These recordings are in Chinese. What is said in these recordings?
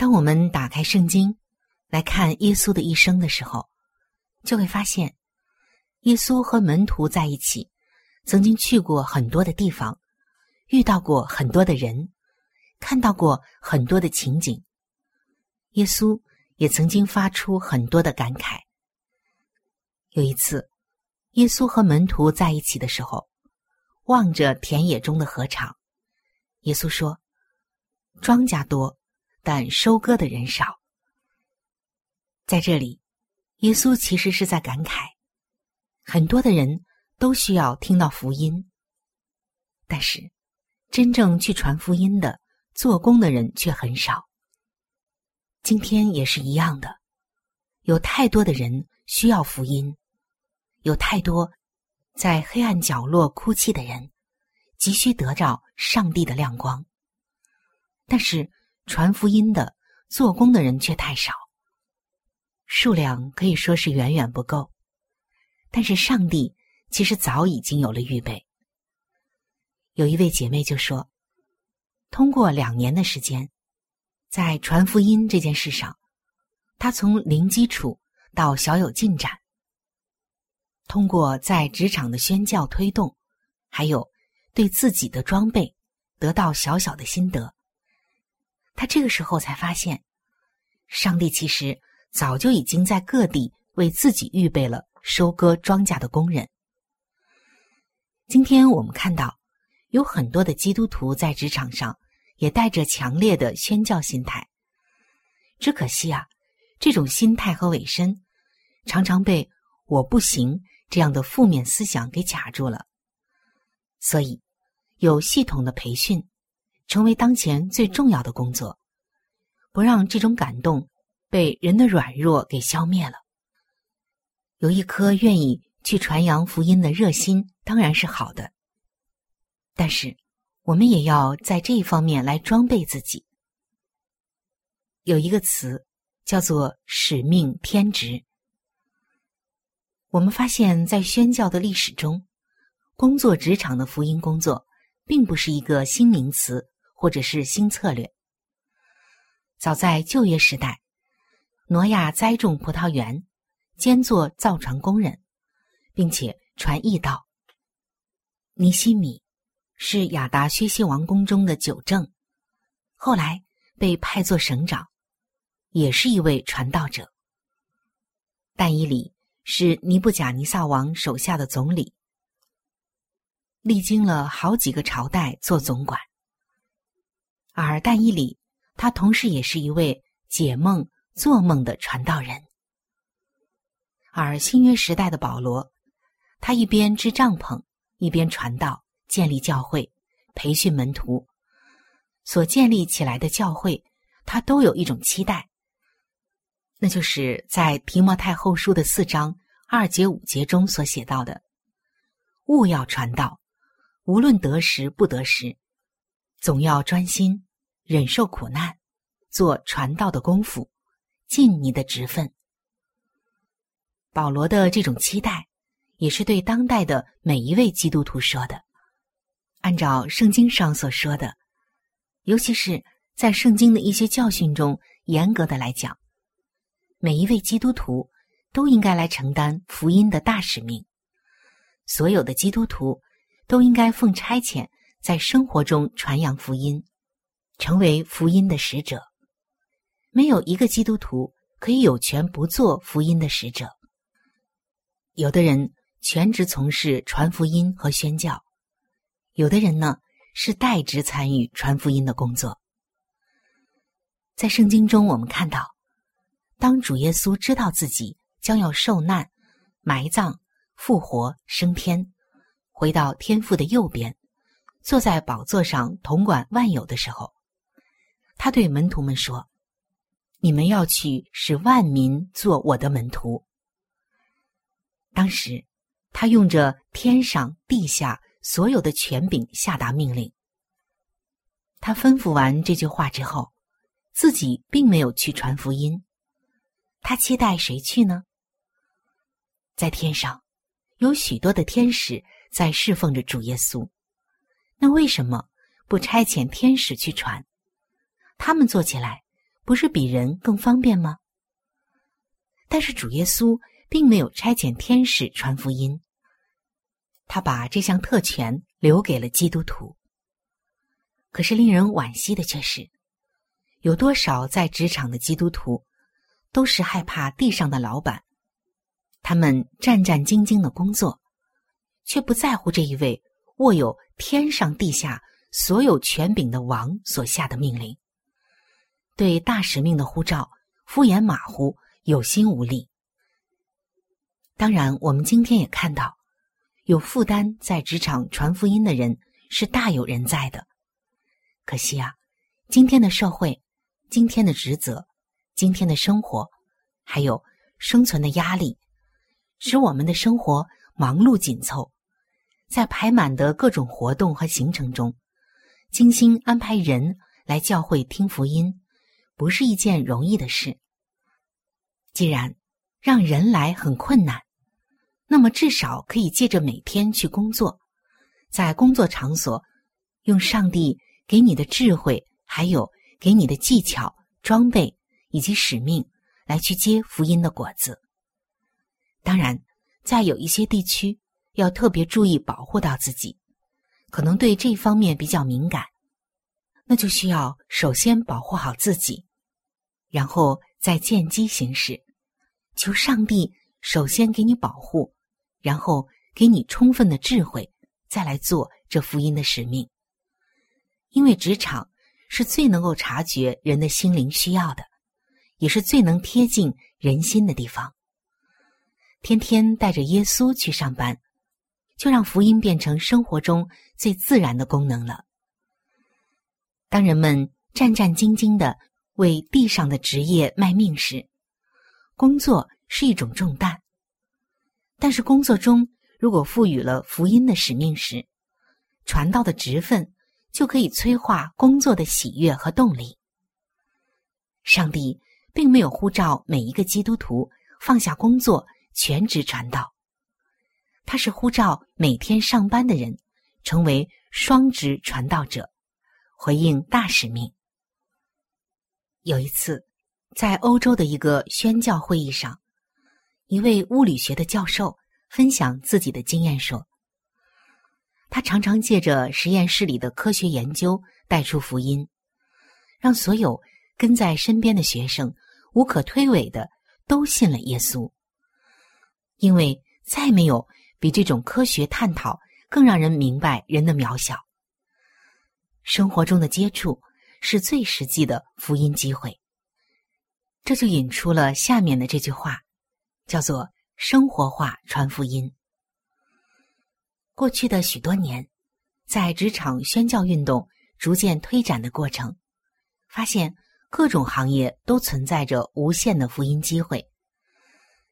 当我们打开圣经来看耶稣的一生的时候，就会发现，耶稣和门徒在一起，曾经去过很多的地方，遇到过很多的人，看到过很多的情景。耶稣也曾经发出很多的感慨。有一次，耶稣和门徒在一起的时候，望着田野中的禾场，耶稣说：“庄稼多，但收割的人少。”在这里，耶稣其实是在感慨，很多的人都需要听到福音，但是真正去传福音的、做工的人却很少。今天也是一样的，有太多的人需要福音。有太多在黑暗角落哭泣的人，急需得到上帝的亮光。但是传福音的、做工的人却太少，数量可以说是远远不够。但是上帝其实早已经有了预备。有一位姐妹就说：“通过两年的时间，在传福音这件事上，她从零基础到小有进展。”通过在职场的宣教推动，还有对自己的装备得到小小的心得，他这个时候才发现，上帝其实早就已经在各地为自己预备了收割庄稼的工人。今天我们看到有很多的基督徒在职场上也带着强烈的宣教心态，只可惜啊，这种心态和委身常常被我不行。这样的负面思想给卡住了，所以有系统的培训成为当前最重要的工作，不让这种感动被人的软弱给消灭了。有一颗愿意去传扬福音的热心当然是好的，但是我们也要在这一方面来装备自己。有一个词叫做使命天职。我们发现，在宣教的历史中，工作职场的福音工作，并不是一个新名词或者是新策略。早在旧约时代，挪亚栽种葡萄园，兼做造船工人，并且传义道。尼西米是亚达薛西王宫中的九正，后来被派作省长，也是一位传道者。但以里。是尼布甲尼撒王手下的总理，历经了好几个朝代做总管。而但伊里，他同时也是一位解梦、做梦的传道人。而新约时代的保罗，他一边支帐篷，一边传道、建立教会、培训门徒。所建立起来的教会，他都有一种期待。那就是在提摩太后书的四章二节五节中所写到的：“勿要传道，无论得时不得时，总要专心忍受苦难，做传道的功夫，尽你的职分。保罗的这种期待，也是对当代的每一位基督徒说的。按照圣经上所说的，尤其是在圣经的一些教训中，严格的来讲，每一位基督徒都应该来承担福音的大使命。所有的基督徒都应该奉差遣，在生活中传扬福音。成为福音的使者，没有一个基督徒可以有权不做福音的使者。有的人全职从事传福音和宣教，有的人呢是代职参与传福音的工作。在圣经中，我们看到，当主耶稣知道自己将要受难、埋葬、复活、升天，回到天父的右边，坐在宝座上统管万有的时候。他对门徒们说：“你们要去使万民做我的门徒。”当时，他用着天上地下所有的权柄下达命令。他吩咐完这句话之后，自己并没有去传福音。他期待谁去呢？在天上，有许多的天使在侍奉着主耶稣。那为什么不差遣天使去传？他们做起来不是比人更方便吗？但是主耶稣并没有差遣天使传福音，他把这项特权留给了基督徒。可是令人惋惜的却是，有多少在职场的基督徒都是害怕地上的老板，他们战战兢兢的工作，却不在乎这一位握有天上地下所有权柄的王所下的命令。对大使命的呼召敷衍马虎、有心无力。当然，我们今天也看到，有负担在职场传福音的人是大有人在的。可惜啊，今天的社会、今天的职责、今天的生活，还有生存的压力，使我们的生活忙碌紧凑，在排满的各种活动和行程中，精心安排人来教会听福音。不是一件容易的事。既然让人来很困难，那么至少可以借着每天去工作，在工作场所用上帝给你的智慧，还有给你的技巧、装备以及使命来去接福音的果子。当然，在有一些地区要特别注意保护到自己，可能对这方面比较敏感，那就需要首先保护好自己。然后再见机行事，求上帝首先给你保护，然后给你充分的智慧，再来做这福音的使命。因为职场是最能够察觉人的心灵需要的，也是最能贴近人心的地方。天天带着耶稣去上班，就让福音变成生活中最自然的功能了。当人们战战兢兢的。为地上的职业卖命时，工作是一种重担；但是工作中如果赋予了福音的使命时，传道的职分就可以催化工作的喜悦和动力。上帝并没有呼召每一个基督徒放下工作全职传道，他是呼召每天上班的人成为双职传道者，回应大使命。有一次，在欧洲的一个宣教会议上，一位物理学的教授分享自己的经验说：“他常常借着实验室里的科学研究带出福音，让所有跟在身边的学生无可推诿的都信了耶稣。因为再没有比这种科学探讨更让人明白人的渺小。生活中的接触。”是最实际的福音机会，这就引出了下面的这句话，叫做“生活化传福音”。过去的许多年，在职场宣教运动逐渐推展的过程，发现各种行业都存在着无限的福音机会。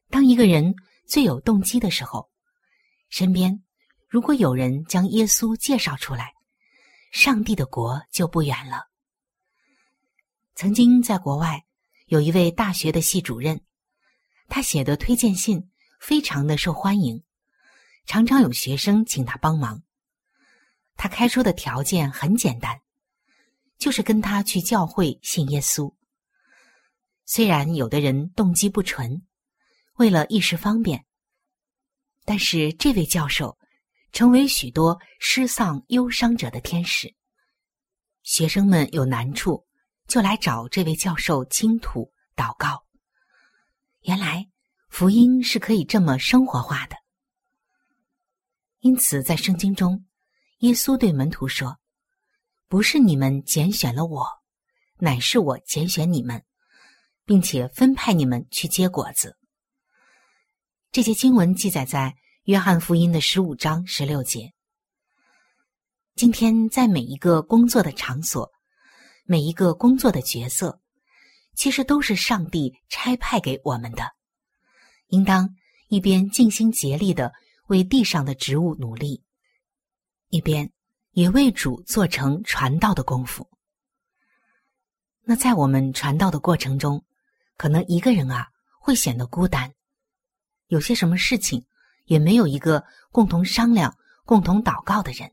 当一个人最有动机的时候，身边如果有人将耶稣介绍出来，上帝的国就不远了。曾经在国外有一位大学的系主任，他写的推荐信非常的受欢迎，常常有学生请他帮忙。他开出的条件很简单，就是跟他去教会信耶稣。虽然有的人动机不纯，为了一时方便，但是这位教授成为许多失丧忧伤者的天使。学生们有难处，就来找这位教授倾吐祷告。原来福音是可以这么生活化的，因此在圣经中。耶稣对门徒说：“不是你们拣选了我，乃是我拣选你们，并且分派你们去结果子。”这些经文记载在约翰福音的十五章十六节。今天在每一个工作的场所，每一个工作的角色，其实都是上帝差派给我们的，应当一边尽心竭力的为地上的职务努力。一边也为主做成传道的功夫。那在我们传道的过程中，可能一个人啊会显得孤单，有些什么事情也没有一个共同商量、共同祷告的人。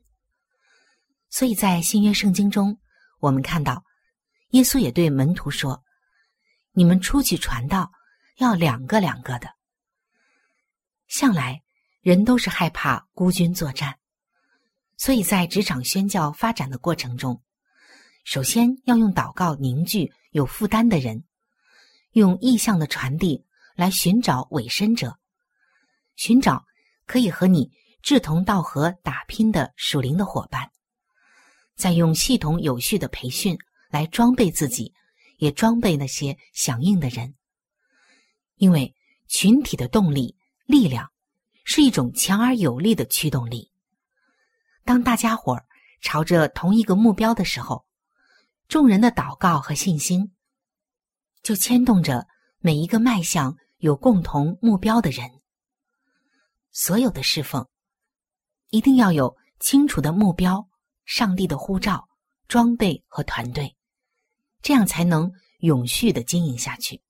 所以在新约圣经中，我们看到耶稣也对门徒说：“你们出去传道，要两个两个的。”向来人都是害怕孤军作战。所以在职场宣教发展的过程中，首先要用祷告凝聚有负担的人，用意向的传递来寻找委身者，寻找可以和你志同道合打拼的属灵的伙伴，再用系统有序的培训来装备自己，也装备那些响应的人。因为群体的动力力量是一种强而有力的驱动力。当大家伙儿朝着同一个目标的时候，众人的祷告和信心就牵动着每一个迈向有共同目标的人。所有的侍奉一定要有清楚的目标、上帝的护照、装备和团队，这样才能永续的经营下去。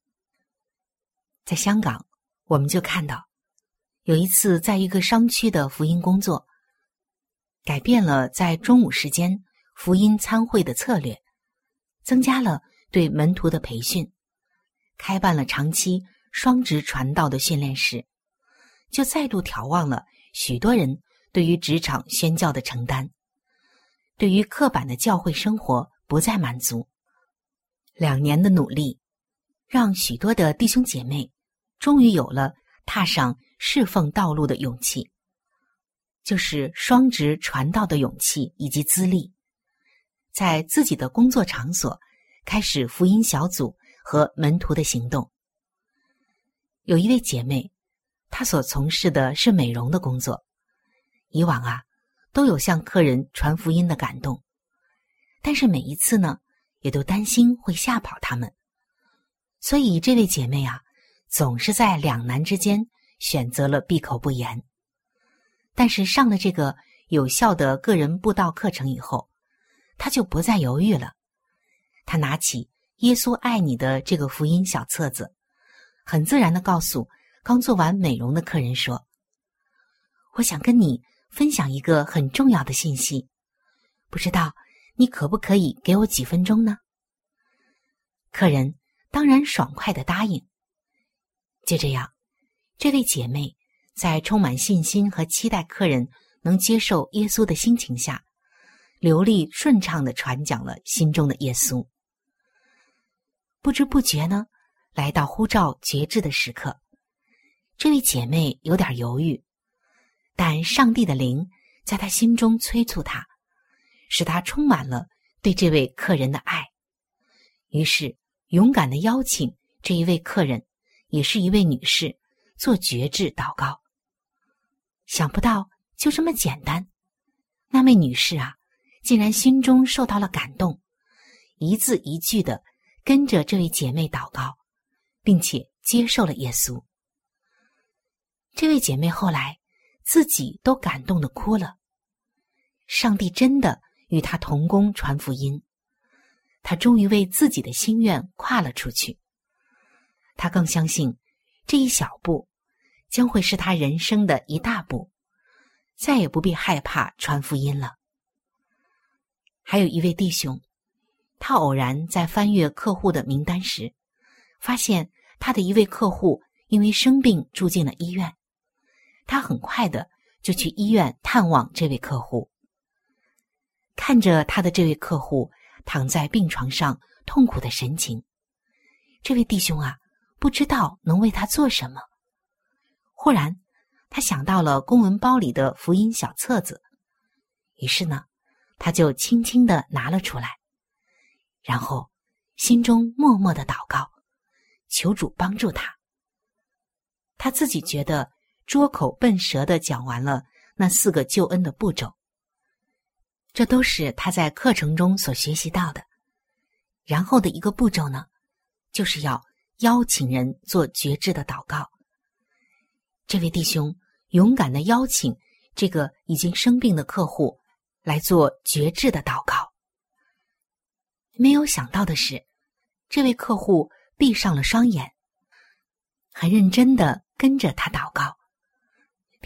在香港，我们就看到有一次在一个商区的福音工作。改变了在中午时间福音参会的策略，增加了对门徒的培训，开办了长期双职传道的训练室，就再度眺望了许多人对于职场宣教的承担，对于刻板的教会生活不再满足。两年的努力，让许多的弟兄姐妹终于有了踏上侍奉道路的勇气。就是双职传道的勇气以及资历，在自己的工作场所开始福音小组和门徒的行动。有一位姐妹，她所从事的是美容的工作，以往啊都有向客人传福音的感动，但是每一次呢，也都担心会吓跑他们，所以这位姐妹啊，总是在两难之间选择了闭口不言。但是上了这个有效的个人布道课程以后，他就不再犹豫了。他拿起《耶稣爱你》的这个福音小册子，很自然的告诉刚做完美容的客人说：“我想跟你分享一个很重要的信息，不知道你可不可以给我几分钟呢？”客人当然爽快的答应。就这样，这位姐妹。在充满信心和期待客人能接受耶稣的心情下，流利顺畅的传讲了心中的耶稣。不知不觉呢，来到呼召绝志的时刻，这位姐妹有点犹豫，但上帝的灵在她心中催促她，使她充满了对这位客人的爱，于是勇敢的邀请这一位客人，也是一位女士，做绝志祷告。想不到就这么简单，那位女士啊，竟然心中受到了感动，一字一句的跟着这位姐妹祷告，并且接受了耶稣。这位姐妹后来自己都感动的哭了。上帝真的与她同工传福音，他终于为自己的心愿跨了出去。他更相信，这一小步将会是他人生的一大步，再也不必害怕传福音了。还有一位弟兄，他偶然在翻阅客户的名单时，发现他的一位客户因为生病住进了医院，他很快的就去医院探望这位客户。看着他的这位客户躺在病床上痛苦的神情，这位弟兄啊，不知道能为他做什么。忽然，他想到了公文包里的福音小册子，于是呢，他就轻轻的拿了出来，然后心中默默的祷告，求主帮助他。他自己觉得拙口笨舌的讲完了那四个救恩的步骤。这都是他在课程中所学习到的。然后的一个步骤呢，就是要邀请人做觉知的祷告。这位弟兄勇敢的邀请这个已经生病的客户来做觉知的祷告。没有想到的是，这位客户闭上了双眼，很认真的跟着他祷告，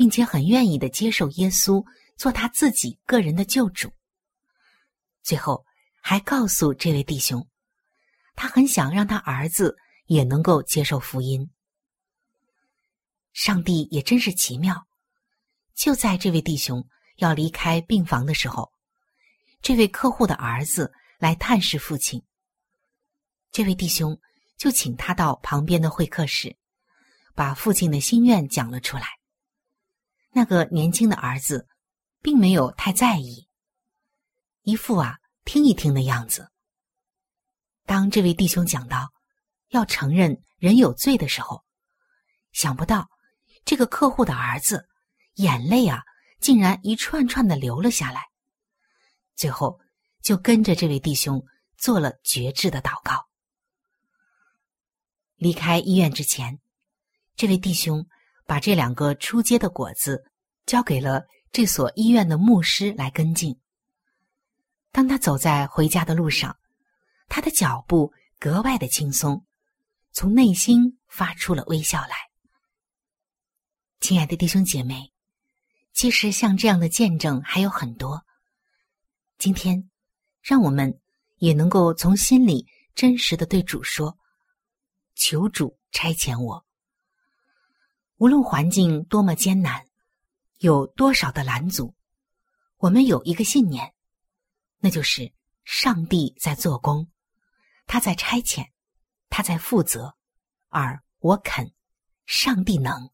并且很愿意的接受耶稣做他自己个人的救主。最后，还告诉这位弟兄，他很想让他儿子也能够接受福音。上帝也真是奇妙，就在这位弟兄要离开病房的时候，这位客户的儿子来探视父亲。这位弟兄就请他到旁边的会客室，把父亲的心愿讲了出来。那个年轻的儿子并没有太在意。一副啊听一听的样子。当这位弟兄讲到要承认人有罪的时候，想不到这个客户的儿子眼泪啊竟然一串串的流了下来，最后就跟着这位弟兄做了绝志的祷告。离开医院之前，这位弟兄把这两个出街的果子交给了这所医院的牧师来跟进。当他走在回家的路上，他的脚步格外的轻松，从内心发出了微笑来。亲爱的弟兄姐妹，其实像这样的见证还有很多。今天，让我们也能够从心里真实的对主说：“求主差遣我。”无论环境多么艰难，有多少的拦阻，我们有一个信念。那就是上帝在做工，他在差遣，他在负责，而我肯，上帝能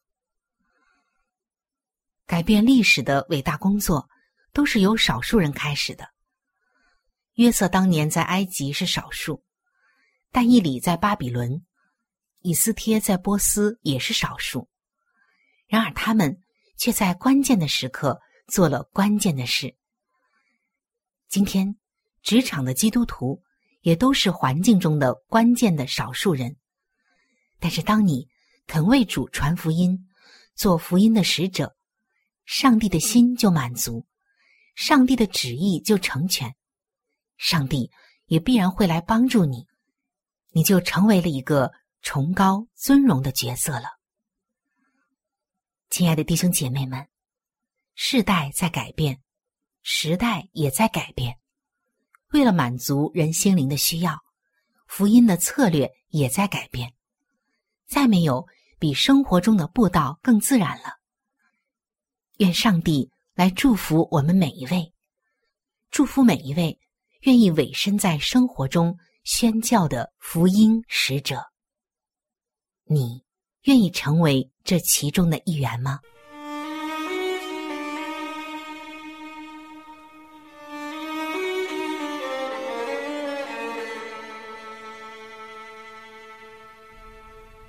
改变历史的伟大工作，都是由少数人开始的。约瑟当年在埃及是少数，但以理在巴比伦，以斯帖在波斯也是少数，然而他们却在关键的时刻做了关键的事。今天，职场的基督徒也都是环境中的关键的少数人。但是，当你肯为主传福音，做福音的使者，上帝的心就满足，上帝的旨意就成全，上帝也必然会来帮助你，你就成为了一个崇高尊荣的角色了。亲爱的弟兄姐妹们，世代在改变。时代也在改变，为了满足人心灵的需要，福音的策略也在改变。再没有比生活中的步道更自然了。愿上帝来祝福我们每一位，祝福每一位愿意委身在生活中宣教的福音使者。你愿意成为这其中的一员吗？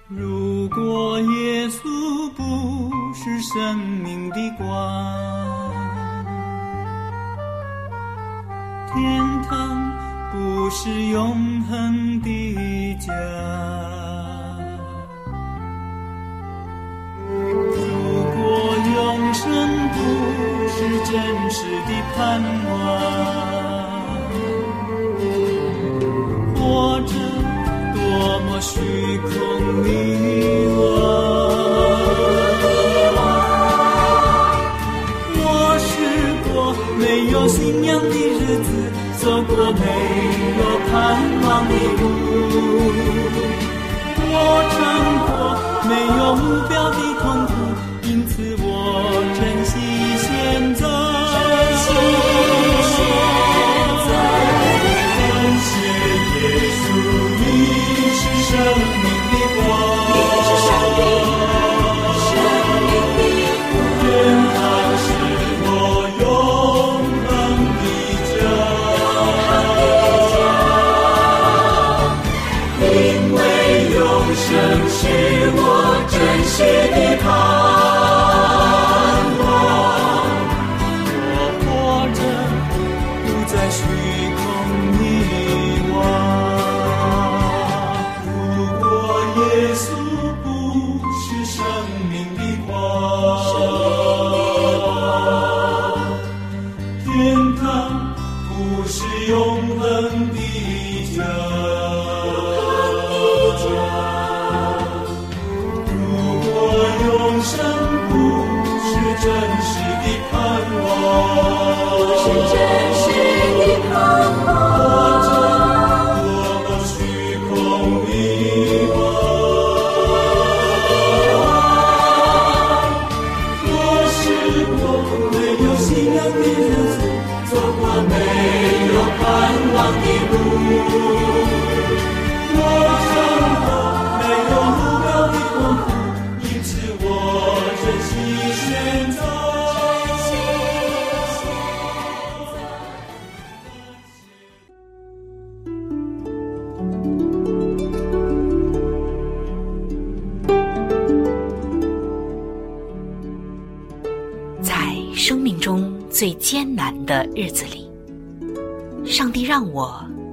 如果耶稣不是生命的光，天堂不是永恒的家。不是真实的盼望，活着多么虚空的我。我试过没有信仰的日子，走过没有盼望的路，我尝过没有目标的。在生命中最艰难的日子里，上帝让我。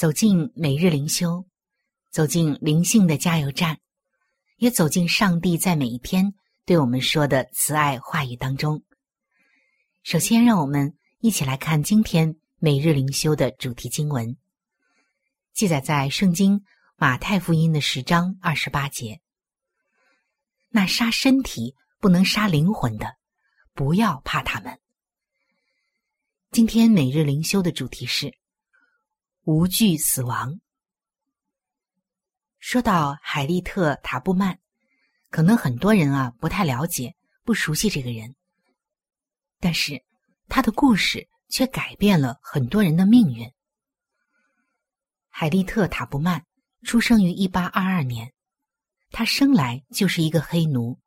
走进每日灵修，走进灵性的加油站，也走进上帝在每一天对我们说的慈爱话语当中。首先，让我们一起来看今天每日灵修的主题经文，记载在圣经马太福音的十章二十八节。那杀身体不能杀灵魂的。不要怕他们。今天每日灵修的主题是无惧死亡。说到海利特·塔布曼，可能很多人啊不太了解、不熟悉这个人，但是他的故事却改变了很多人的命运。海利特·塔布曼出生于一八二二年，他生来就是一个黑奴，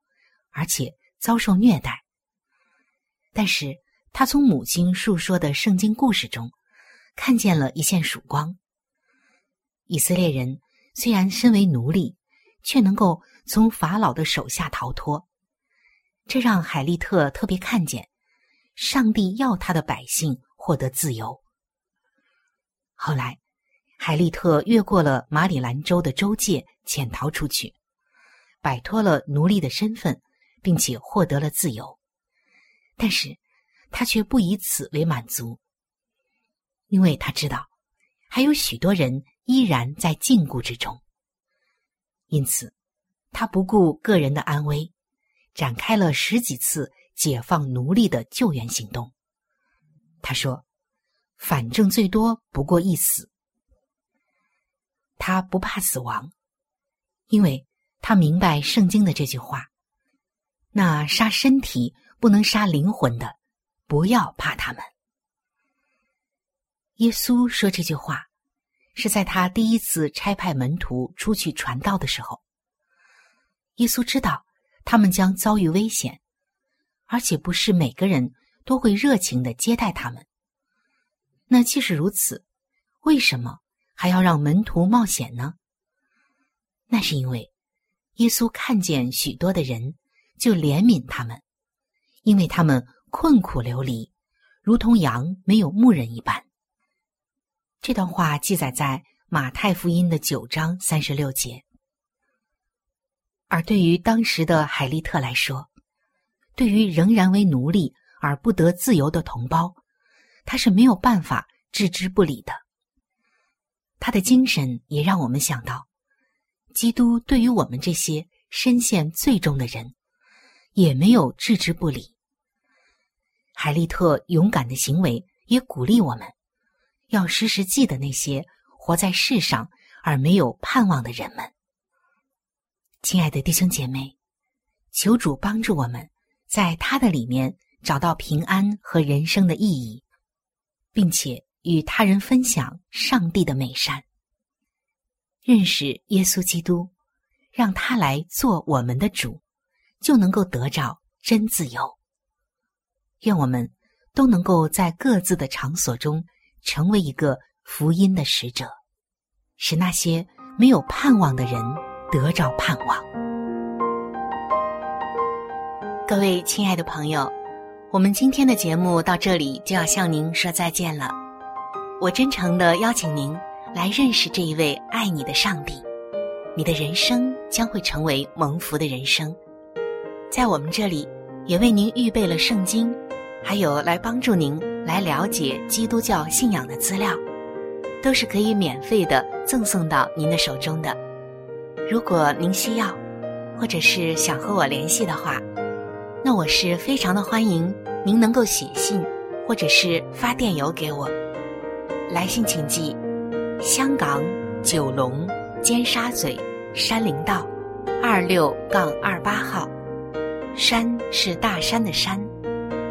而且遭受虐待。但是他从母亲述说的圣经故事中，看见了一线曙光。以色列人虽然身为奴隶，却能够从法老的手下逃脱，这让海利特特别看见，上帝要他的百姓获得自由。后来，海利特越过了马里兰州的州界，潜逃出去，摆脱了奴隶的身份，并且获得了自由。但是，他却不以此为满足，因为他知道还有许多人依然在禁锢之中。因此，他不顾个人的安危，展开了十几次解放奴隶的救援行动。他说：“反正最多不过一死。”他不怕死亡，因为他明白圣经的这句话：“那杀身体。”不能杀灵魂的，不要怕他们。耶稣说这句话，是在他第一次差派门徒出去传道的时候。耶稣知道他们将遭遇危险，而且不是每个人都会热情的接待他们。那既是如此，为什么还要让门徒冒险呢？那是因为耶稣看见许多的人，就怜悯他们，因为他们困苦流离，如同羊没有牧人一般。这段话记载在马太福音的九章三十六节。而对于当时的海利特来说，对于仍然为奴隶而不得自由的同胞，他是没有办法置之不理的。他的精神也让我们想到，基督对于我们这些深陷罪中的人，也没有置之不理。海利特勇敢的行为也鼓励我们，要时时记得那些活在世上而没有盼望的人们。亲爱的弟兄姐妹，求主帮助我们，在他的里面找到平安和人生的意义，并且与他人分享上帝的美善。认识耶稣基督，让他来做我们的主，就能够得着真自由。愿我们都能够在各自的场所中成为一个福音的使者，使那些没有盼望的人。得着盼望。各位亲爱的朋友，我们今天的节目到这里就要向您说再见了。我真诚的邀请您来认识这一位爱你的上帝，你的人生将会成为蒙福的人生。在我们这里，也为您预备了圣经，还有来帮助您来了解基督教信仰的资料，都是可以免费的赠送到您的手中的。如果您需要，或者是想和我联系的话，那我是非常的欢迎您能够写信，或者是发电邮给我。来信请寄：香港九龙尖沙咀山林道二六杠二八号。山是大山的山，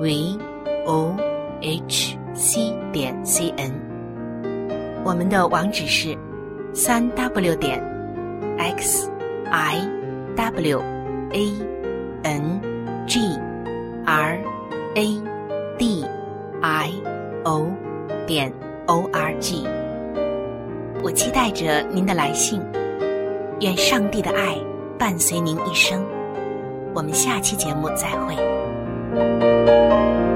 v o h c 点 c n。我们的网址是三 w 点 x。i w a n g r a d i o 点 o r g，我期待着您的来信，愿上帝的爱伴随您一生。我们下期节目再会。thank you